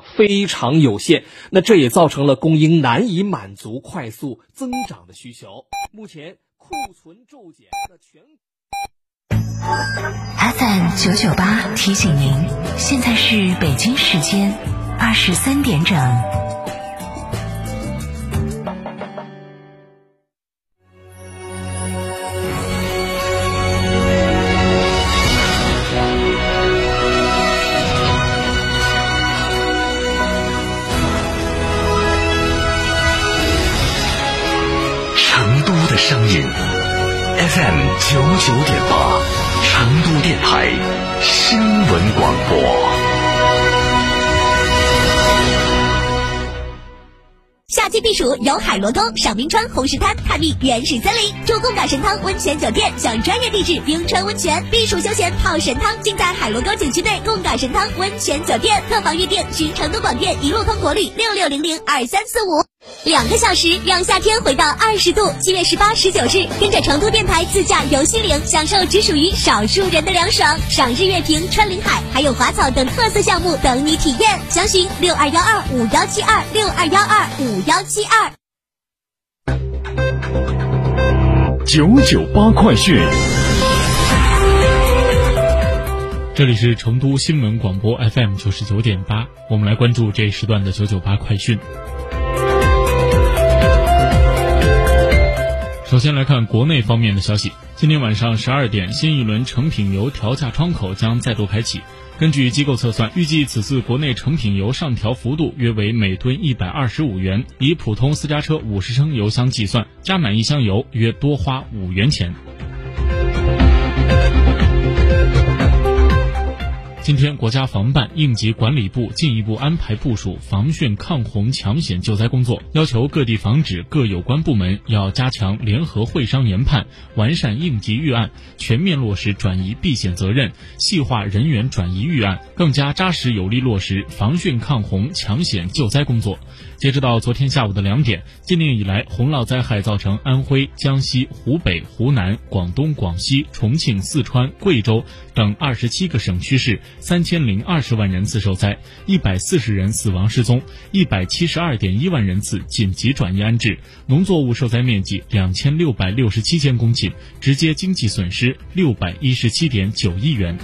非常有限，那这也造成了供应难以满足快速增长的需求。目前库存骤减，的全。FM 九九八提醒您，现在是北京时间二十三点整。声音 FM 九九点八，成都电台新闻广播。夏季避暑游海螺沟、赏冰川、红石滩、探秘原始森林，住贡嘎神汤温泉酒店，享专业地质冰川温泉，避暑休闲泡神汤，尽在海螺沟景区内贡嘎神汤温泉酒店。客房预订寻成都广电一路通国旅六六零零二三四五。两个小时，让夏天回到二十度。七月十八、十九日，跟着成都电台自驾游西岭，享受只属于少数人的凉爽，赏日月平、穿林海，还有滑草等特色项目等你体验。详询六二幺二五幺七二六二幺二五幺七二。九九八快讯，这里是成都新闻广播 FM 九十九点八，我们来关注这一时段的九九八快讯。首先来看国内方面的消息。今天晚上十二点，新一轮成品油调价窗口将再度开启。根据机构测算，预计此次国内成品油上调幅度约为每吨一百二十五元，以普通私家车五十升油箱计算，加满一箱油约多花五元钱。今天，国家防办应急管理部进一步安排部署防汛抗洪抢险救灾工作，要求各地防指各有关部门要加强联合会商研判，完善应急预案，全面落实转移避险责任，细化人员转移预案，更加扎实有力落实防汛抗洪抢险救灾工作。截止到昨天下午的两点，今年以来洪涝灾害造成安徽、江西、湖北、湖南、广东、广西、重庆、四川、贵州等二十七个省区市三千零二十万人次受灾，一百四十人死亡失踪，一百七十二点一万人次紧急转移安置，农作物受灾面积两千六百六十七千公顷，直接经济损失六百一十七点九亿元。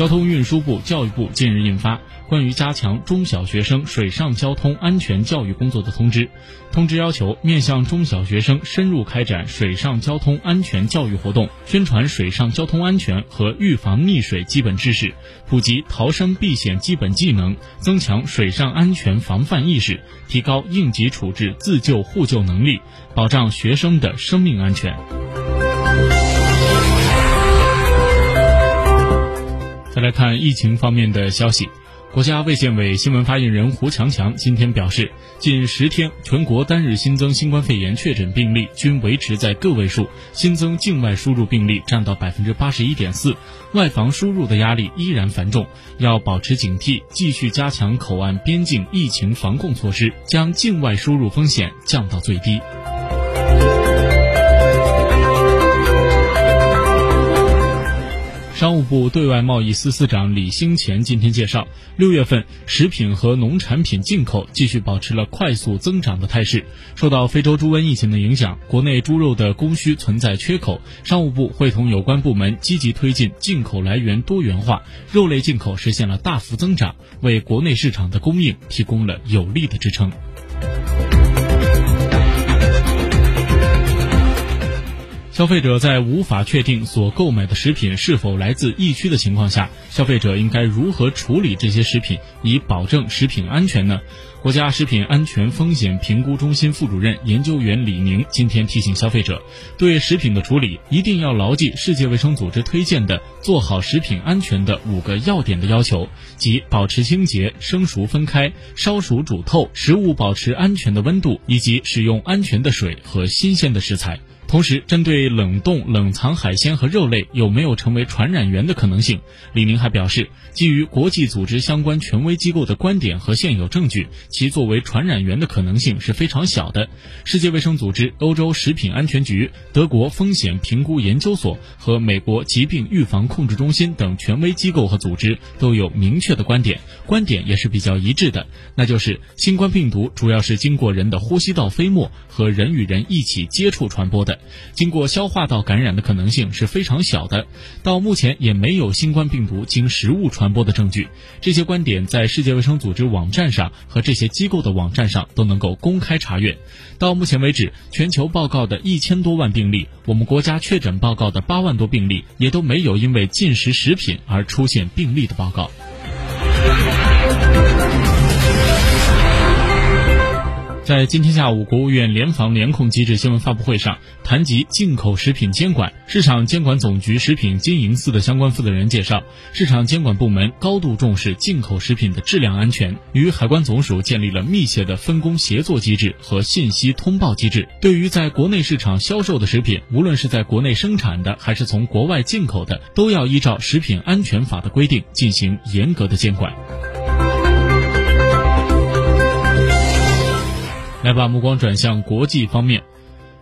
交通运输部、教育部近日印发《关于加强中小学生水上交通安全教育工作的通知》。通知要求，面向中小学生深入开展水上交通安全教育活动，宣传水上交通安全和预防溺水基本知识，普及逃生避险基本技能，增强水上安全防范意识，提高应急处置自救互救能力，保障学生的生命安全。来看疫情方面的消息，国家卫健委新闻发言人胡强强今天表示，近十天全国单日新增新冠肺炎确诊病例均维持在个位数，新增境外输入病例占到百分之八十一点四，外防输入的压力依然繁重，要保持警惕，继续加强口岸边境疫情防控措施，将境外输入风险降到最低。商务部对外贸易司司长李兴前今天介绍，六月份食品和农产品进口继续保持了快速增长的态势。受到非洲猪瘟疫情的影响，国内猪肉的供需存在缺口，商务部会同有关部门积极推进进口来源多元化，肉类进口实现了大幅增长，为国内市场的供应提供了有力的支撑。消费者在无法确定所购买的食品是否来自疫区的情况下，消费者应该如何处理这些食品，以保证食品安全呢？国家食品安全风险评估中心副主任研究员李宁今天提醒消费者，对食品的处理一定要牢记世界卫生组织推荐的做好食品安全的五个要点的要求，即保持清洁、生熟分开、烧熟煮透、食物保持安全的温度，以及使用安全的水和新鲜的食材。同时，针对冷冻、冷藏海鲜和肉类有没有成为传染源的可能性，李宁还表示，基于国际组织相关权威机构的观点和现有证据，其作为传染源的可能性是非常小的。世界卫生组织、欧洲食品安全局、德国风险评估研究所和美国疾病预防控制中心等权威机构和组织都有明确的观点，观点也是比较一致的，那就是新冠病毒主要是经过人的呼吸道飞沫和人与人一起接触传播的。经过消化道感染的可能性是非常小的，到目前也没有新冠病毒经食物传播的证据。这些观点在世界卫生组织网站上和这些机构的网站上都能够公开查阅。到目前为止，全球报告的一千多万病例，我们国家确诊报告的八万多病例，也都没有因为进食食品而出现病例的报告。在今天下午，国务院联防联控机制新闻发布会上，谈及进口食品监管，市场监管总局食品经营司的相关负责人介绍，市场监管部门高度重视进口食品的质量安全，与海关总署建立了密切的分工协作机制和信息通报机制。对于在国内市场销售的食品，无论是在国内生产的还是从国外进口的，都要依照食品安全法的规定进行严格的监管。来把目光转向国际方面。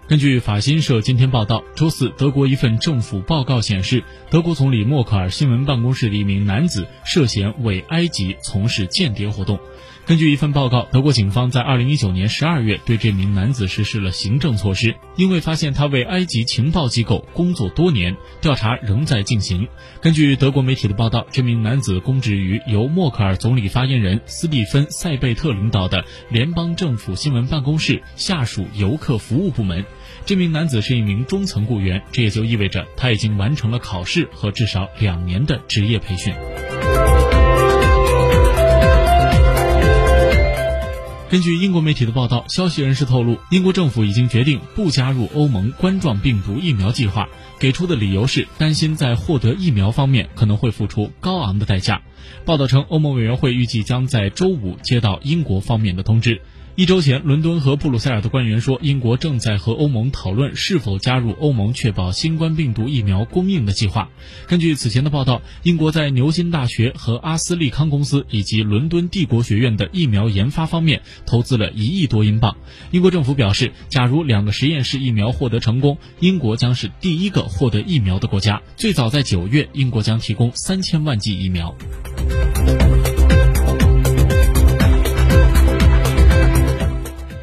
根据法新社今天报道，周四，德国一份政府报告显示，德国总理默克尔新闻办公室的一名男子涉嫌为埃及从事间谍活动。根据一份报告，德国警方在2019年12月对这名男子实施了行政措施，因为发现他为埃及情报机构工作多年，调查仍在进行。根据德国媒体的报道，这名男子公职于由默克尔总理发言人斯蒂芬·塞贝特领导的联邦政府新闻办公室下属游客服务部门。这名男子是一名中层雇员，这也就意味着他已经完成了考试和至少两年的职业培训。根据英国媒体的报道，消息人士透露，英国政府已经决定不加入欧盟冠状病毒疫苗计划，给出的理由是担心在获得疫苗方面可能会付出高昂的代价。报道称，欧盟委员会预计将在周五接到英国方面的通知。一周前，伦敦和布鲁塞尔的官员说，英国正在和欧盟讨论是否加入欧盟确保新冠病毒疫苗供应的计划。根据此前的报道，英国在牛津大学和阿斯利康公司以及伦敦帝国学院的疫苗研发方面投资了一亿多英镑。英国政府表示，假如两个实验室疫苗获得成功，英国将是第一个获得疫苗的国家。最早在九月，英国将提供三千万剂疫苗。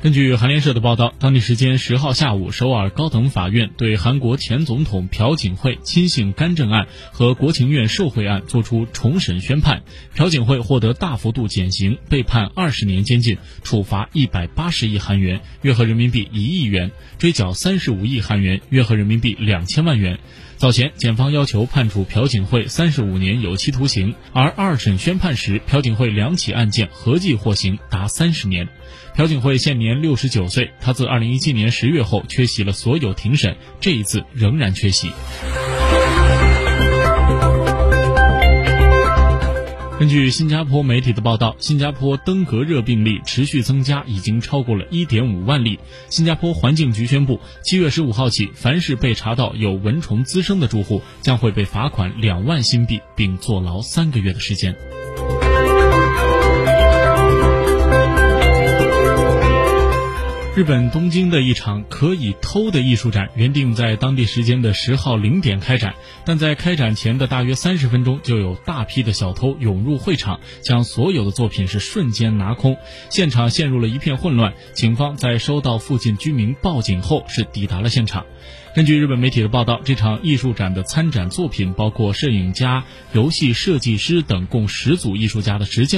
根据韩联社的报道，当地时间十号下午，首尔高等法院对韩国前总统朴槿惠亲信干政案和国情院受贿案作出重审宣判。朴槿惠获得大幅度减刑，被判二十年监禁，处罚一百八十亿韩元（约合人民币一亿元），追缴三十五亿韩元（约合人民币两千万元）。早前，检方要求判处朴槿惠三十五年有期徒刑，而二审宣判时，朴槿惠两起案件合计获刑达三十年。朴槿惠现年六十九岁，他自二零一七年十月后缺席了所有庭审，这一次仍然缺席。根据新加坡媒体的报道，新加坡登革热病例持续增加，已经超过了一点五万例。新加坡环境局宣布，七月十五号起，凡是被查到有蚊虫滋生的住户，将会被罚款两万新币，并坐牢三个月的时间。日本东京的一场可以偷的艺术展，原定在当地时间的十号零点开展，但在开展前的大约三十分钟，就有大批的小偷涌入会场，将所有的作品是瞬间拿空，现场陷入了一片混乱。警方在收到附近居民报警后，是抵达了现场。根据日本媒体的报道，这场艺术展的参展作品包括摄影家、游戏设计师等共十组艺术家的实践。